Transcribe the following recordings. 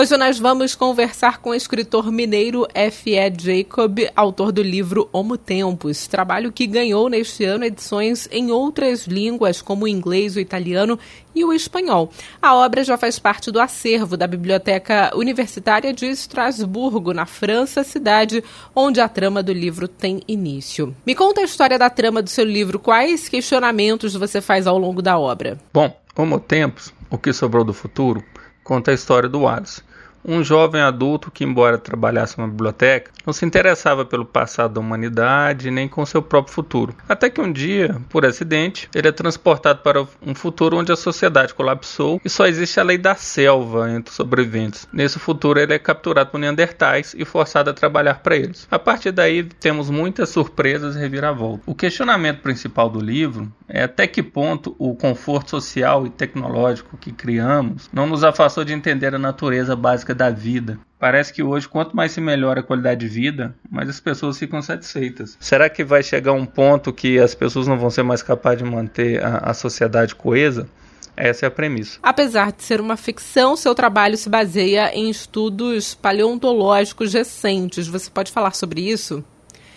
Hoje nós vamos conversar com o escritor mineiro F.E. Jacob, autor do livro Homo Tempus, trabalho que ganhou neste ano edições em outras línguas, como o inglês, o italiano e o espanhol. A obra já faz parte do acervo da Biblioteca Universitária de Estrasburgo, na França, cidade onde a trama do livro tem início. Me conta a história da trama do seu livro, quais questionamentos você faz ao longo da obra? Bom, Homo Tempus, O que Sobrou do Futuro, conta a história do Wallace, um jovem adulto que, embora trabalhasse numa biblioteca, não se interessava pelo passado da humanidade nem com seu próprio futuro. Até que um dia, por acidente, ele é transportado para um futuro onde a sociedade colapsou e só existe a lei da selva entre os sobreviventes. Nesse futuro, ele é capturado por Neandertais e forçado a trabalhar para eles. A partir daí, temos muitas surpresas e reviravoltas. O questionamento principal do livro é até que ponto o conforto social e tecnológico que criamos não nos afastou de entender a natureza básica da vida. Parece que hoje, quanto mais se melhora a qualidade de vida, mais as pessoas ficam satisfeitas. Será que vai chegar um ponto que as pessoas não vão ser mais capazes de manter a, a sociedade coesa? Essa é a premissa. Apesar de ser uma ficção, seu trabalho se baseia em estudos paleontológicos recentes. Você pode falar sobre isso?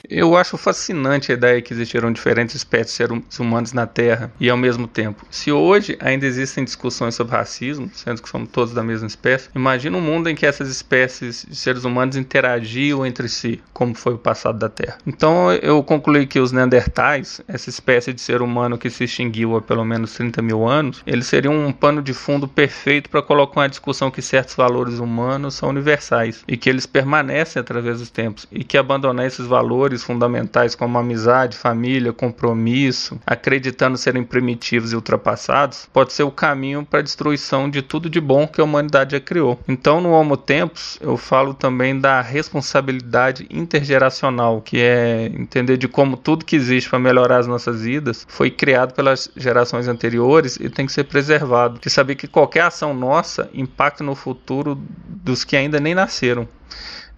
Eu acho fascinante a ideia que existiram diferentes espécies de seres humanos na Terra e ao mesmo tempo. Se hoje ainda existem discussões sobre racismo, sendo que somos todos da mesma espécie, imagina um mundo em que essas espécies de seres humanos interagiam entre si, como foi o passado da Terra. Então eu concluí que os Neandertais, essa espécie de ser humano que se extinguiu há pelo menos 30 mil anos, eles seriam um pano de fundo perfeito para colocar uma discussão que certos valores humanos são universais e que eles permanecem através dos tempos e que abandonar esses valores valores fundamentais como amizade, família, compromisso, acreditando serem primitivos e ultrapassados, pode ser o caminho para a destruição de tudo de bom que a humanidade já criou. Então, no Homo Tempos, eu falo também da responsabilidade intergeracional, que é entender de como tudo que existe para melhorar as nossas vidas foi criado pelas gerações anteriores e tem que ser preservado. De saber que qualquer ação nossa impacta no futuro dos que ainda nem nasceram.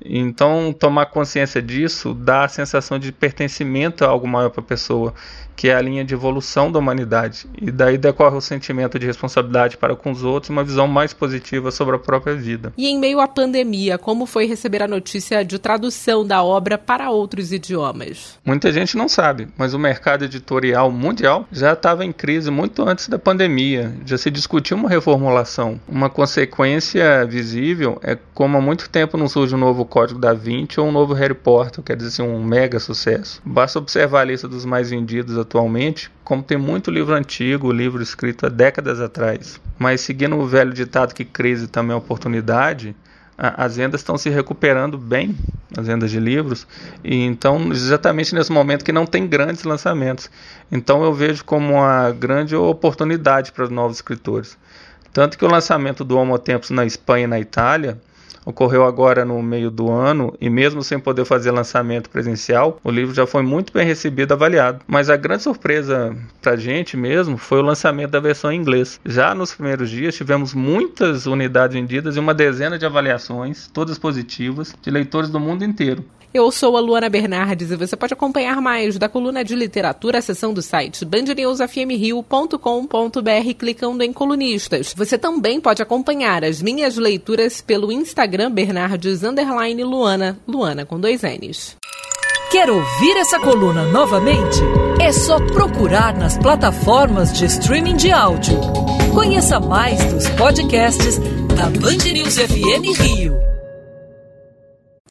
Então, tomar consciência disso dá a sensação de pertencimento a algo maior para a pessoa que é a linha de evolução da humanidade. E daí decorre o sentimento de responsabilidade para com os outros, uma visão mais positiva sobre a própria vida. E em meio à pandemia, como foi receber a notícia de tradução da obra para outros idiomas? Muita gente não sabe, mas o mercado editorial mundial já estava em crise muito antes da pandemia. Já se discutiu uma reformulação. Uma consequência visível é como há muito tempo não surge um novo Código da Vinci ou um novo Harry Potter, quer dizer, assim, um mega sucesso. Basta observar a lista dos mais vendidos atualmente, como tem muito livro antigo, livro escrito há décadas atrás. Mas seguindo o velho ditado que crise também é oportunidade, as vendas estão se recuperando bem, as vendas de livros, e então exatamente nesse momento que não tem grandes lançamentos. Então eu vejo como uma grande oportunidade para os novos escritores. Tanto que o lançamento do Homo Tempos na Espanha e na Itália ocorreu agora no meio do ano e mesmo sem poder fazer lançamento presencial, o livro já foi muito bem recebido e avaliado. Mas a grande surpresa pra gente mesmo foi o lançamento da versão em inglês. Já nos primeiros dias tivemos muitas unidades vendidas e uma dezena de avaliações, todas positivas, de leitores do mundo inteiro. Eu sou a Luana Bernardes e você pode acompanhar mais da coluna de literatura, seção do site bandnewsfmrio.com.br clicando em colunistas. Você também pode acompanhar as minhas leituras pelo Instagram Bernardes Luana, Luana com dois N's. Quer ouvir essa coluna novamente? É só procurar nas plataformas de streaming de áudio. Conheça mais dos podcasts da Band News FM Rio.